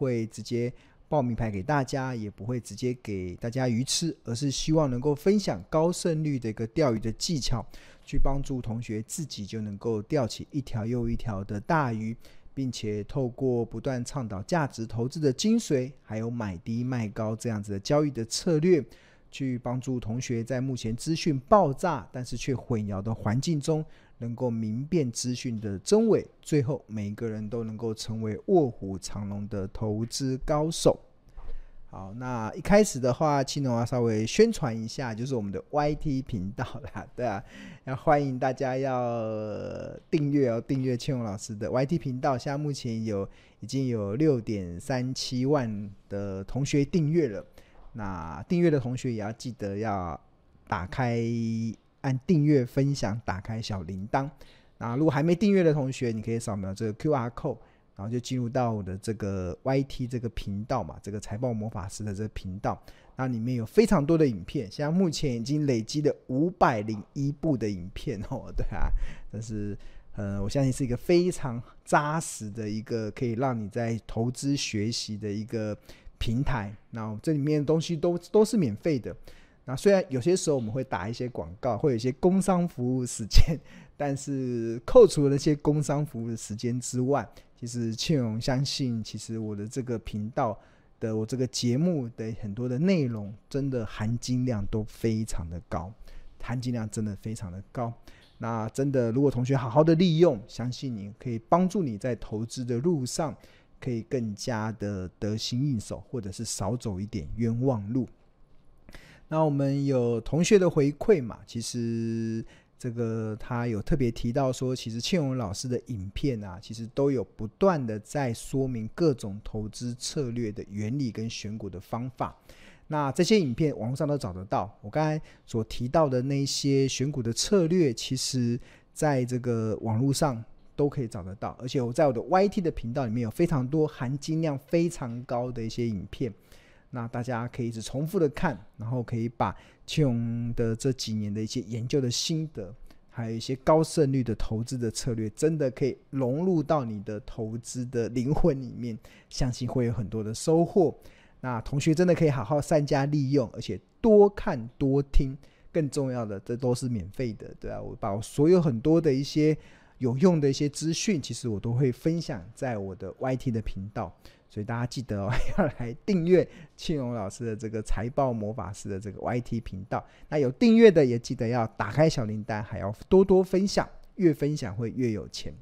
会直接报名牌给大家，也不会直接给大家鱼吃，而是希望能够分享高胜率的一个钓鱼的技巧，去帮助同学自己就能够钓起一条又一条的大鱼，并且透过不断倡导价值投资的精髓，还有买低卖高这样子的交易的策略，去帮助同学在目前资讯爆炸但是却混淆的环境中，能够明辨资讯的真伪，最后每一个人都能够成为卧虎藏龙的投资高手。好，那一开始的话，青龙要稍微宣传一下，就是我们的 YT 频道啦，对啊，要欢迎大家要订阅哦，订阅青龙老师的 YT 频道。现在目前有已经有六点三七万的同学订阅了，那订阅的同学也要记得要打开。按订阅、分享、打开小铃铛。那如果还没订阅的同学，你可以扫描这个 QR code，然后就进入到我的这个 YT 这个频道嘛，这个财报魔法师的这个频道。那里面有非常多的影片，现在目前已经累积了五百零一部的影片哦。对啊，但是呃，我相信是一个非常扎实的一个可以让你在投资学习的一个平台。那这里面的东西都都是免费的。那虽然有些时候我们会打一些广告，会有一些工商服务时间，但是扣除了那些工商服务的时间之外，其实庆荣相信，其实我的这个频道的我这个节目的很多的内容，真的含金量都非常的高，含金量真的非常的高。那真的，如果同学好好的利用，相信你可以帮助你在投资的路上，可以更加的得心应手，或者是少走一点冤枉路。那我们有同学的回馈嘛？其实这个他有特别提到说，其实庆荣老师的影片啊，其实都有不断的在说明各种投资策略的原理跟选股的方法。那这些影片网络上都找得到。我刚才所提到的那些选股的策略，其实在这个网络上都可以找得到。而且我在我的 YT 的频道里面有非常多含金量非常高的一些影片。那大家可以一直重复的看，然后可以把庆荣的这几年的一些研究的心得，还有一些高胜率的投资的策略，真的可以融入到你的投资的灵魂里面，相信会有很多的收获。那同学真的可以好好善加利用，而且多看多听，更重要的，这都是免费的，对啊，我把我所有很多的一些有用的一些资讯，其实我都会分享在我的 YT 的频道。所以大家记得哦，要来订阅庆荣老师的这个财报魔法师的这个 YT 频道。那有订阅的也记得要打开小铃铛，还要多多分享，越分享会越有钱。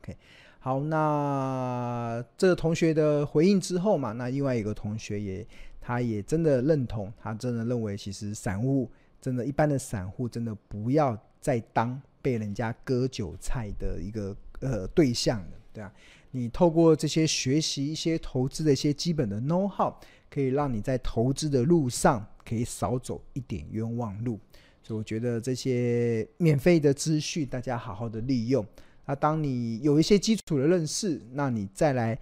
OK，好，那这个同学的回应之后嘛，那另外一个同学也，他也真的认同，他真的认为，其实散户真的，一般的散户真的不要再当被人家割韭菜的一个呃对象了，对啊。你透过这些学习一些投资的一些基本的 know how，可以让你在投资的路上可以少走一点冤枉路。所以我觉得这些免费的资讯，大家好好的利用。那当你有一些基础的认识，那你再来，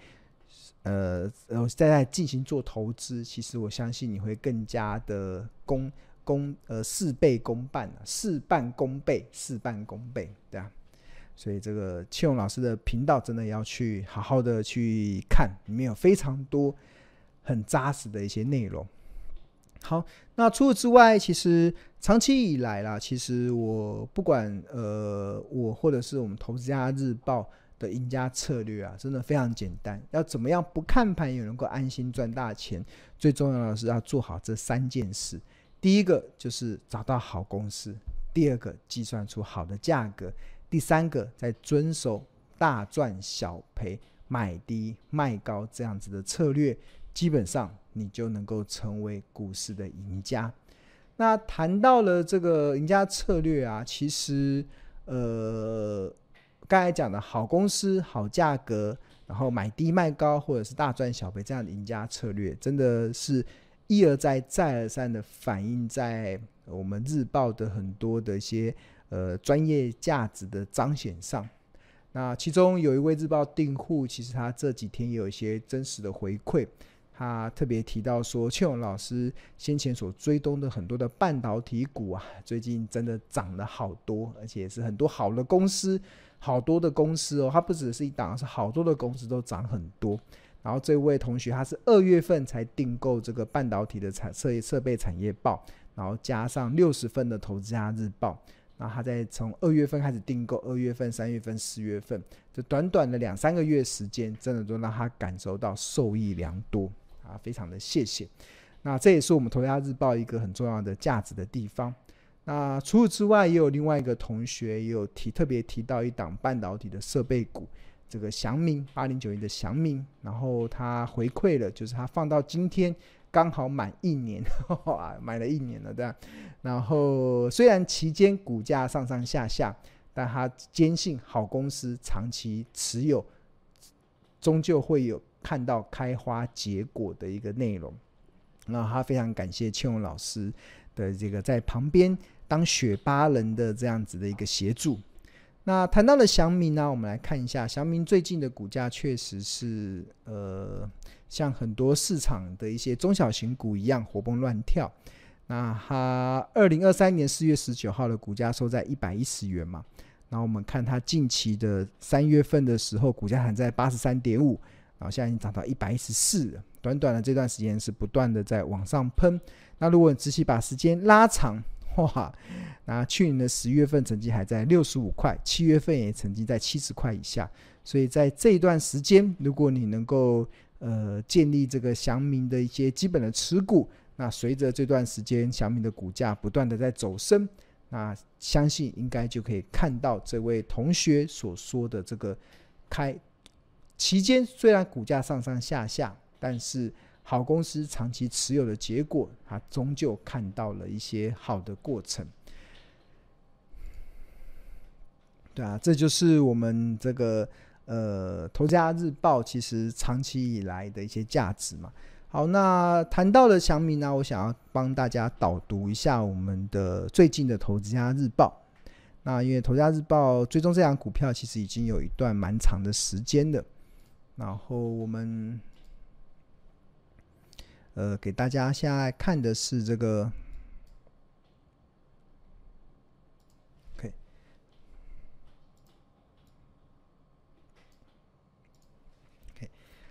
呃呃，再来进行做投资，其实我相信你会更加的功功呃事倍功半，事半功倍，事半功倍，对啊。所以这个庆荣老师的频道真的要去好好的去看，里面有非常多很扎实的一些内容。好，那除此之外，其实长期以来啦，其实我不管呃我或者是我们投资家日报的赢家策略啊，真的非常简单，要怎么样不看盘也能够安心赚大钱？最重要的是要做好这三件事。第一个就是找到好公司，第二个计算出好的价格。第三个，在遵守大赚小赔、买低卖高这样子的策略，基本上你就能够成为股市的赢家。那谈到了这个赢家策略啊，其实呃，刚才讲的好公司、好价格，然后买低卖高，或者是大赚小赔这样的赢家策略，真的是一而再、再而三的反映在我们日报的很多的一些。呃，专业价值的彰显上，那其中有一位日报订户，其实他这几天也有一些真实的回馈，他特别提到说，庆勇老师先前所追踪的很多的半导体股啊，最近真的涨了好多，而且是很多好的公司，好多的公司哦，它不只是一档，是好多的公司都涨很多。然后这位同学他是二月份才订购这个半导体的产设设备产业报，然后加上六十份的投资家日报。然后他在从二月份开始订购，二月份、三月份、四月份，这短短的两三个月时间，真的都让他感受到受益良多啊！非常的谢谢。那这也是我们投资家日报一个很重要的价值的地方。那除此之外，也有另外一个同学也有提特别提到一档半导体的设备股，这个祥明八零九一的祥明，然后他回馈了，就是他放到今天。刚好满一年，哇，买了一年了，对吧？然后虽然期间股价上上下下，但他坚信好公司长期持有，终究会有看到开花结果的一个内容。那他非常感谢庆荣老师的这个在旁边当雪巴人的这样子的一个协助。那谈到了祥明呢，我们来看一下祥明最近的股价确实是呃。像很多市场的一些中小型股一样活蹦乱跳。那它二零二三年四月十九号的股价收在一百一十元嘛。然后我们看它近期的三月份的时候，股价还在八十三点五，然后现在已经涨到一百一十四。短短的这段时间是不断的在往上喷。那如果你仔细把时间拉长，哇，那去年的十月份曾经还在六十五块，七月份也曾经在七十块以下。所以在这一段时间，如果你能够呃，建立这个祥明的一些基本的持股。那随着这段时间祥明的股价不断的在走升，那相信应该就可以看到这位同学所说的这个开期间，虽然股价上上下下，但是好公司长期持有的结果，他终究看到了一些好的过程。对啊，这就是我们这个。呃，投资家日报其实长期以来的一些价值嘛。好，那谈到了祥明呢，我想要帮大家导读一下我们的最近的投资家日报。那因为投资家日报追踪这档股票，其实已经有一段蛮长的时间了。然后我们呃，给大家现在看的是这个。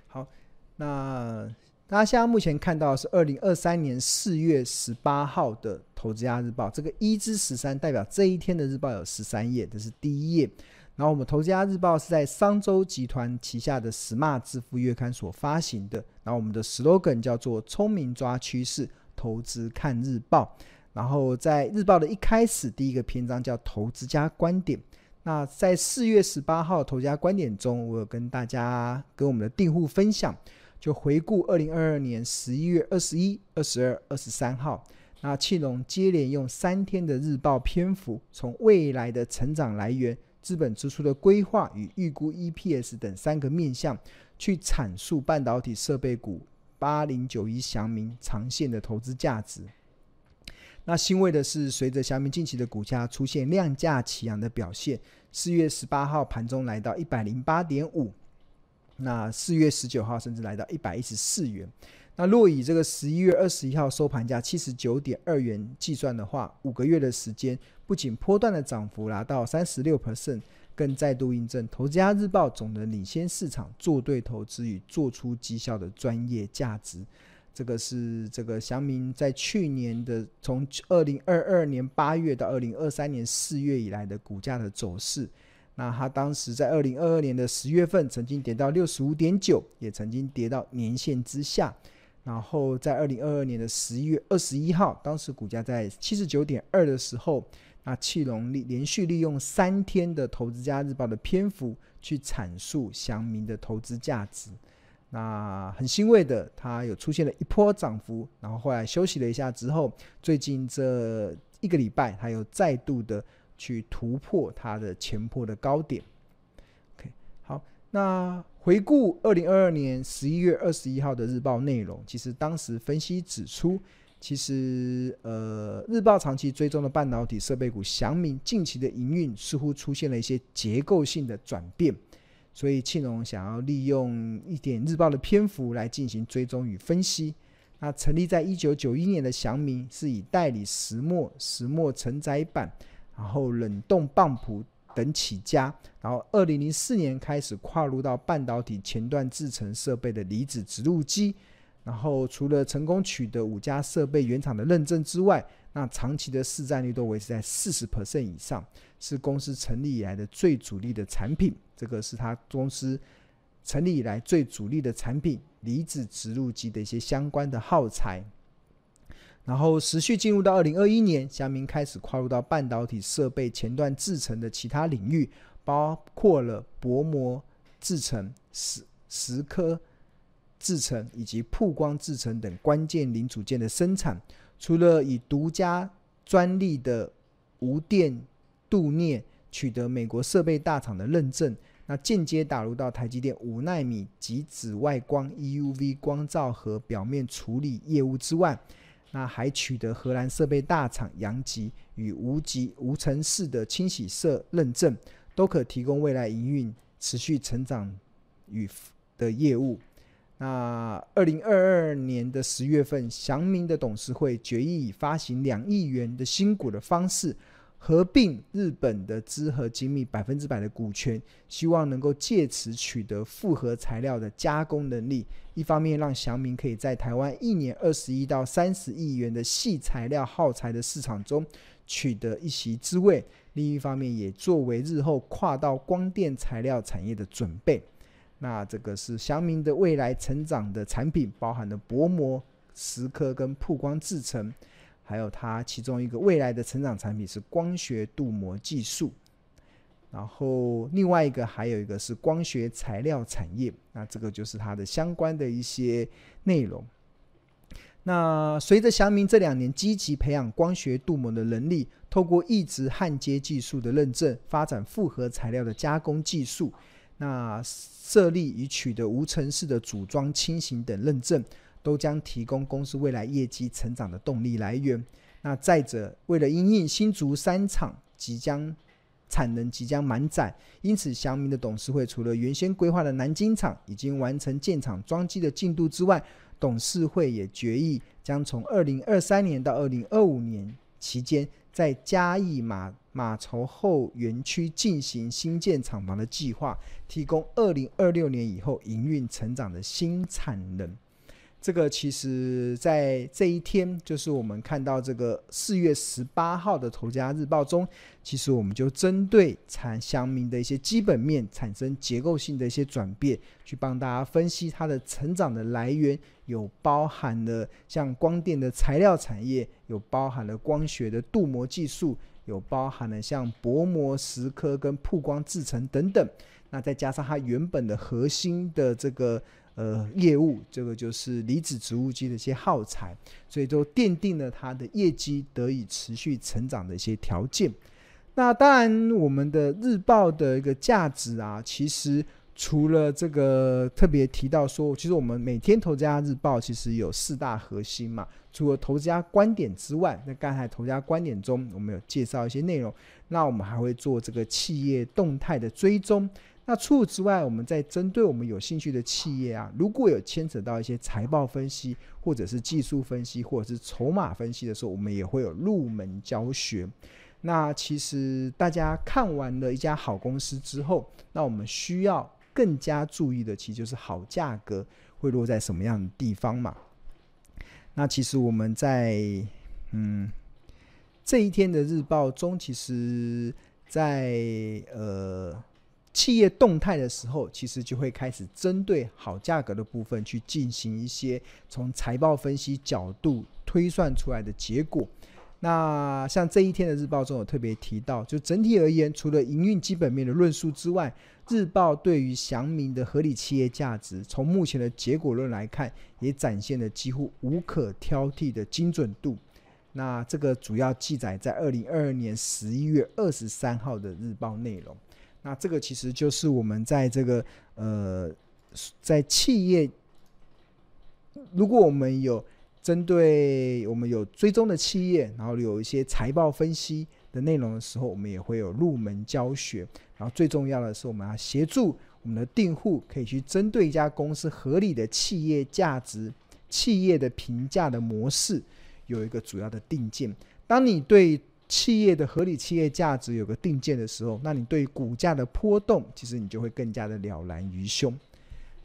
好那大家现在目前看到的是二零二三年四月十八号的《投资家日报》，这个一至十三代表这一天的日报有十三页，这是第一页。然后我们《投资家日报》是在商周集团旗下的 Smart 致富月刊所发行的。然后我们的 slogan 叫做“聪明抓趋势，投资看日报”。然后在日报的一开始，第一个篇章叫“投资家观点”。那在四月十八号《投资家观点》中，我有跟大家跟我们的订户分享。就回顾二零二二年十一月二十一、二十二、二十三号，那庆隆接连用三天的日报篇幅，从未来的成长来源、资本支出的规划与预估 EPS 等三个面向，去阐述半导体设备股八零九一祥明长线的投资价值。那欣慰的是，随着祥明近期的股价出现量价齐扬的表现，四月十八号盘中来到一百零八点五。那四月十九号甚至来到一百一十四元。那若以这个十一月二十一号收盘价七十九点二元计算的话，五个月的时间，不仅波段的涨幅达到三十六 percent，更再度印证《投资家日报》总能领先市场，做对投资与做出绩效的专业价值。这个是这个祥明在去年的从二零二二年八月到二零二三年四月以来的股价的走势。那他当时在二零二二年的十月份曾经跌到六十五点九，也曾经跌到年线之下。然后在二零二二年的十一月二十一号，当时股价在七十九点二的时候，那气龙利连续利用三天的《投资家日报》的篇幅去阐述祥明的投资价值。那很欣慰的，它有出现了一波涨幅，然后后来休息了一下之后，最近这一个礼拜，它又再度的。去突破它的前破的高点。OK，好，那回顾二零二二年十一月二十一号的日报内容，其实当时分析指出，其实呃，日报长期追踪的半导体设备股祥明近期的营运似乎出现了一些结构性的转变，所以庆隆想要利用一点日报的篇幅来进行追踪与分析。那成立在一九九一年的祥明是以代理石墨、石墨承载板。然后冷冻棒谱等起家，然后二零零四年开始跨入到半导体前段制程设备的离子植入机，然后除了成功取得五家设备原厂的认证之外，那长期的市占率都维持在四十 percent 以上，是公司成立以来的最主力的产品。这个是他公司成立以来最主力的产品——离子植入机的一些相关的耗材。然后持续进入到二零二一年，祥明开始跨入到半导体设备前段制程的其他领域，包括了薄膜制程、蚀蚀刻制程以及曝光制程等关键零组件的生产。除了以独家专利的无电镀镍取得美国设备大厂的认证，那间接打入到台积电五纳米及紫外光 EUV 光照和表面处理业务之外。那还取得荷兰设备大厂阳极与无极无尘室的清洗色认证，都可提供未来营运持续成长与的业务。那二零二二年的十月份，祥明的董事会决议以发行两亿元的新股的方式。合并日本的资和精密百分之百的股权，希望能够借此取得复合材料的加工能力。一方面让祥明可以在台湾一年二十亿到三十亿元的细材料耗材的市场中取得一席之位；另一方面也作为日后跨到光电材料产业的准备。那这个是祥明的未来成长的产品，包含了薄膜、蚀刻跟曝光制程。还有它其中一个未来的成长产品是光学镀膜技术，然后另外一个还有一个是光学材料产业，那这个就是它的相关的一些内容。那随着祥明这两年积极培养光学镀膜的能力，透过异质焊接技术的认证，发展复合材料的加工技术，那设立与取得无尘室的组装、轻型等认证。都将提供公司未来业绩成长的动力来源。那再者，为了因应新竹三厂即将产能即将满载，因此祥明的董事会除了原先规划的南京厂已经完成建厂装机的进度之外，董事会也决议将从二零二三年到二零二五年期间，在嘉义马马稠后园区进行新建厂房的计划，提供二零二六年以后营运成长的新产能。这个其实，在这一天，就是我们看到这个四月十八号的《头家日报》中，其实我们就针对产祥明的一些基本面产生结构性的一些转变，去帮大家分析它的成长的来源，有包含了像光电的材料产业，有包含了光学的镀膜技术，有包含了像薄膜蚀刻跟曝光制程等等。那再加上它原本的核心的这个。呃，业务这个就是离子植物机的一些耗材，所以都奠定了它的业绩得以持续成长的一些条件。那当然，我们的日报的一个价值啊，其实除了这个特别提到说，其实我们每天投资家日报其实有四大核心嘛，除了投资家观点之外，那刚才投资家观点中我们有介绍一些内容，那我们还会做这个企业动态的追踪。那除此之外，我们在针对我们有兴趣的企业啊，如果有牵扯到一些财报分析，或者是技术分析，或者是筹码分析的时候，我们也会有入门教学。那其实大家看完了一家好公司之后，那我们需要更加注意的，其实就是好价格会落在什么样的地方嘛。那其实我们在嗯这一天的日报中，其实在呃。企业动态的时候，其实就会开始针对好价格的部分去进行一些从财报分析角度推算出来的结果。那像这一天的日报中有特别提到，就整体而言，除了营运基本面的论述之外，日报对于祥明的合理企业价值，从目前的结果论来看，也展现了几乎无可挑剔的精准度。那这个主要记载在二零二二年十一月二十三号的日报内容。那这个其实就是我们在这个呃，在企业，如果我们有针对我们有追踪的企业，然后有一些财报分析的内容的时候，我们也会有入门教学。然后最重要的是，我们要协助我们的订户可以去针对一家公司合理的企业价值、企业的评价的模式，有一个主要的定见。当你对企业的合理企业价值有个定见的时候，那你对股价的波动，其实你就会更加的了然于胸。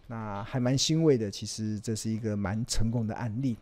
那还蛮欣慰的，其实这是一个蛮成功的案例。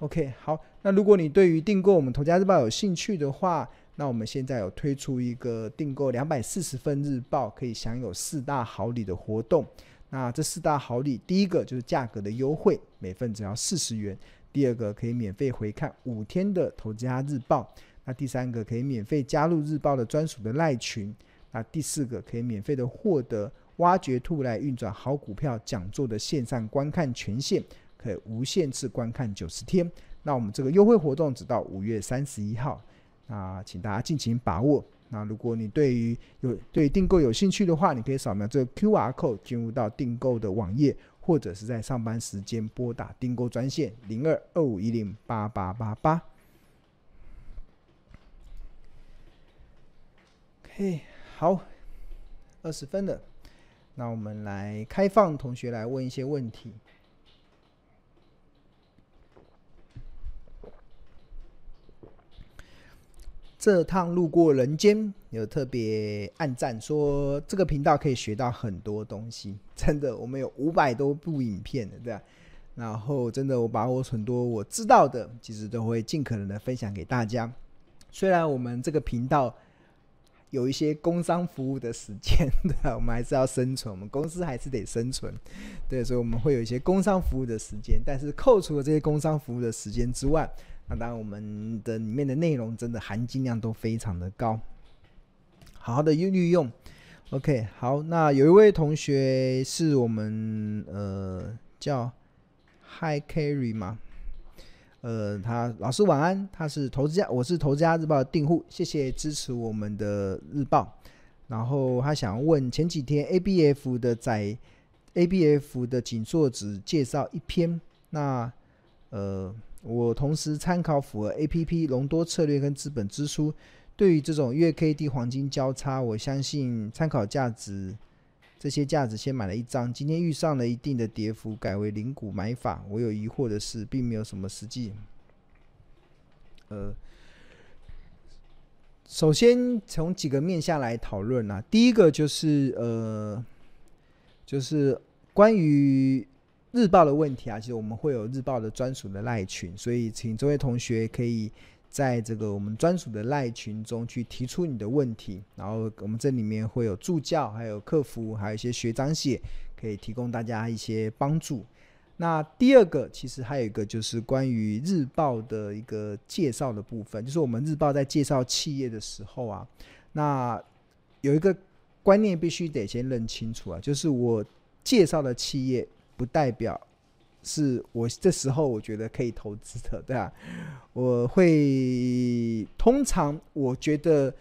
OK，好，那如果你对于订购我们头家日报有兴趣的话，那我们现在有推出一个订购两百四十份日报可以享有四大好礼的活动。那这四大好礼，第一个就是价格的优惠，每份只要四十元；第二个可以免费回看五天的头家日报；那第三个可以免费加入日报的专属的赖群；那第四个可以免费的获得挖掘兔来运转好股票讲座的线上观看权限，可以无限次观看九十天。那我们这个优惠活动直到五月三十一号。那请大家尽情把握。那如果你对于有对订购有兴趣的话，你可以扫描这个 QR code 进入到订购的网页，或者是在上班时间拨打订购专线零二二五一零八八八八。嘿好，二十分了，那我们来开放同学来问一些问题。这趟路过人间，有特别暗赞说这个频道可以学到很多东西，真的，我们有五百多部影片的，对吧？然后真的，我把我很多我知道的，其实都会尽可能的分享给大家。虽然我们这个频道有一些工商服务的时间，对？我们还是要生存，我们公司还是得生存，对，所以我们会有一些工商服务的时间。但是扣除了这些工商服务的时间之外，那当然，我们的里面的内容真的含金量都非常的高，好好的运用。OK，好，那有一位同学是我们呃叫 Hi Carry 吗？呃，他老师晚安，他是投资家，我是投资家日报的订户，谢谢支持我们的日报。然后他想问前几天 ABF 的在 ABF 的紧缩值介绍一篇，那呃。我同时参考符合 APP 隆多策略跟资本支出，对于这种月 K D 黄金交叉，我相信参考价值这些价值先买了一张，今天遇上了一定的跌幅，改为零股买法。我有疑惑的是，并没有什么实际。呃，首先从几个面向来讨论啊，第一个就是呃，就是关于。日报的问题啊，其实我们会有日报的专属的赖群，所以请这位同学可以在这个我们专属的赖群中去提出你的问题，然后我们这里面会有助教，还有客服，还有一些学长姐可以提供大家一些帮助。那第二个，其实还有一个就是关于日报的一个介绍的部分，就是我们日报在介绍企业的时候啊，那有一个观念必须得先认清楚啊，就是我介绍的企业。不代表是我这时候我觉得可以投资的，对吧？我会通常我觉得，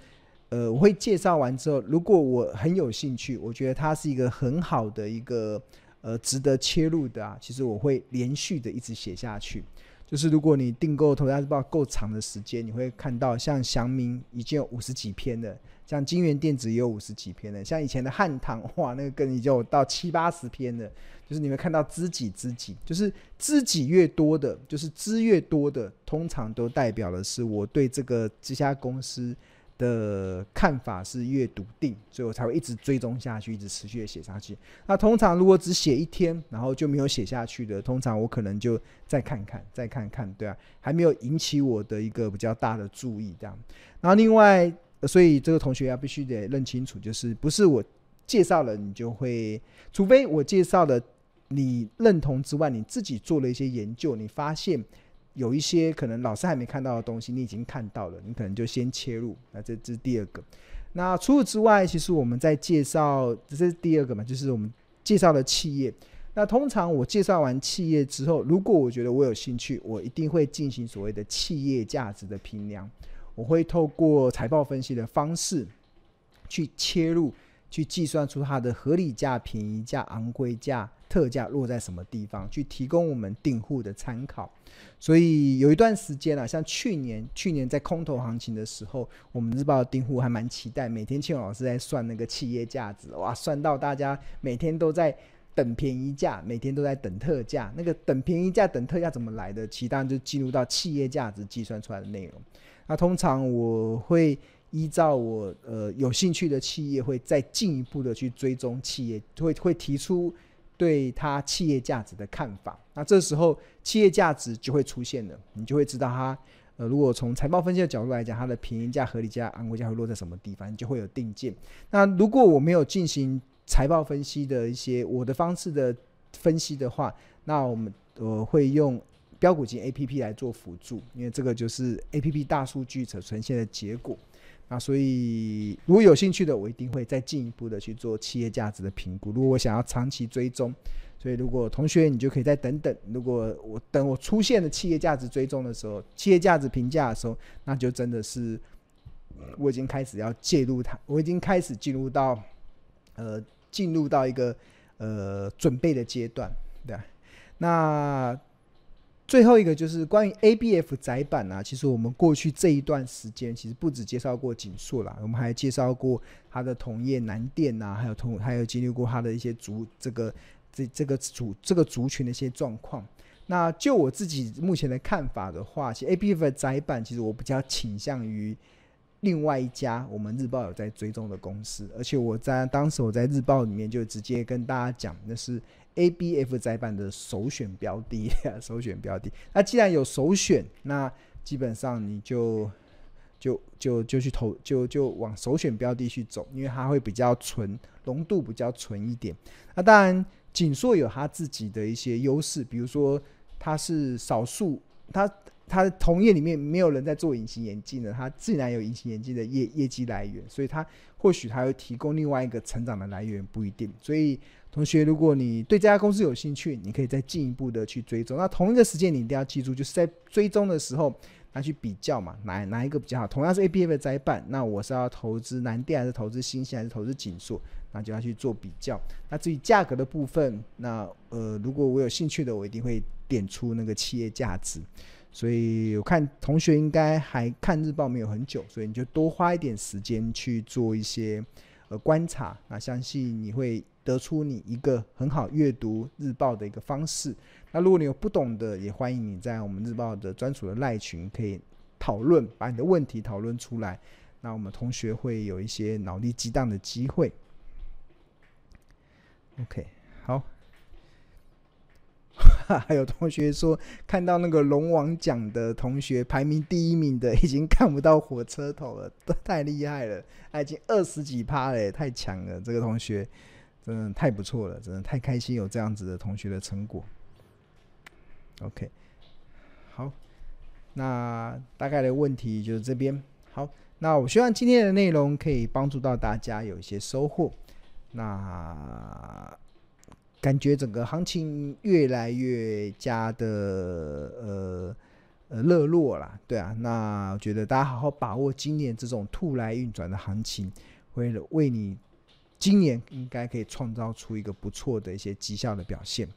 呃，我会介绍完之后，如果我很有兴趣，我觉得它是一个很好的一个呃值得切入的啊，其实我会连续的一直写下去。就是如果你订购《投家日报》够长的时间，你会看到像祥明已经有五十几篇了，像金源电子也有五十几篇的，像以前的汉唐哇，那个更已经有到七八十篇了。就是你会看到知己知己，就是知己越多的，就是知越多的，通常都代表的是我对这个这家公司的看法是越笃定，所以我才会一直追踪下去，一直持续的写下去。那通常如果只写一天，然后就没有写下去的，通常我可能就再看看，再看看，对啊，还没有引起我的一个比较大的注意，这样。然后另外，所以这个同学要必须得认清楚，就是不是我介绍了你就会，除非我介绍了。你认同之外，你自己做了一些研究，你发现有一些可能老师还没看到的东西，你已经看到了，你可能就先切入。那这这是第二个。那除此之外，其实我们在介绍，这是第二个嘛，就是我们介绍的企业。那通常我介绍完企业之后，如果我觉得我有兴趣，我一定会进行所谓的企业价值的评量。我会透过财报分析的方式去切入，去计算出它的合理价、便宜价、昂贵价。特价落在什么地方，去提供我们订户的参考。所以有一段时间啊，像去年，去年在空头行情的时候，我们日报订户还蛮期待，每天庆老师在算那个企业价值，哇，算到大家每天都在等便宜价，每天都在等特价。那个等便宜价、等特价怎么来的？其当然就进入到企业价值计算出来的内容。那通常我会依照我呃有兴趣的企业，会再进一步的去追踪企业，会会提出对它企业价值的看法。那这时候企业价值就会出现了，你就会知道它呃，如果从财报分析的角度来讲，它的平均价、合理价、昂贵价会落在什么地方，你就会有定见。那如果我没有进行财报分析的一些我的方式的分析的话，那我们我会用标股金 A P P 来做辅助，因为这个就是 A P P 大数据所呈现的结果。那所以如果有兴趣的，我一定会再进一步的去做企业价值的评估。如果我想要长期追踪，所以如果同学你就可以再等等。如果我等我出现的企业价值追踪的时候，企业价值评价的时候，那就真的是我已经开始要介入它，我已经开始进入到。呃，进入到一个呃准备的阶段，对。那最后一个就是关于 ABF 窄板啊，其实我们过去这一段时间，其实不止介绍过景硕啦，我们还介绍过它的同业南电啊，还有同还有经历过它的一些族这个这这个族这个族群的一些状况。那就我自己目前的看法的话，其实 ABF 的窄板，其实我比较倾向于。另外一家我们日报有在追踪的公司，而且我在当时我在日报里面就直接跟大家讲，那是 ABF 载版的首选标的，首选标的。那既然有首选，那基本上你就就就就去投，就就往首选标的去走，因为它会比较纯，浓度比较纯一点。那当然，景硕有它自己的一些优势，比如说它是少数，它。它的同业里面没有人在做隐形眼镜的，它自然有隐形眼镜的业业绩来源，所以它或许还会提供另外一个成长的来源，不一定。所以同学，如果你对这家公司有兴趣，你可以再进一步的去追踪。那同一个时间，你一定要记住，就是在追踪的时候，拿去比较嘛，哪哪一个比较好？同样是 ABF 的载板，那我是要投资南电还是投资新兴还是投资景硕？那就要去做比较。那至于价格的部分，那呃，如果我有兴趣的，我一定会点出那个企业价值。所以我看同学应该还看日报没有很久，所以你就多花一点时间去做一些呃观察，那相信你会得出你一个很好阅读日报的一个方式。那如果你有不懂的，也欢迎你在我们日报的专属的赖群可以讨论，把你的问题讨论出来。那我们同学会有一些脑力激荡的机会。OK，还有同学说，看到那个龙王奖的同学排名第一名的，已经看不到火车头了，太厉害了，他已经二十几趴了，太强了。这个同学真的太不错了，真的太开心有这样子的同学的成果。OK，好，那大概的问题就是这边。好，那我希望今天的内容可以帮助到大家有一些收获。那。感觉整个行情越来越加的呃呃热络了，对啊，那我觉得大家好好把握今年这种突来运转的行情，为了为你今年应该可以创造出一个不错的一些绩效的表现。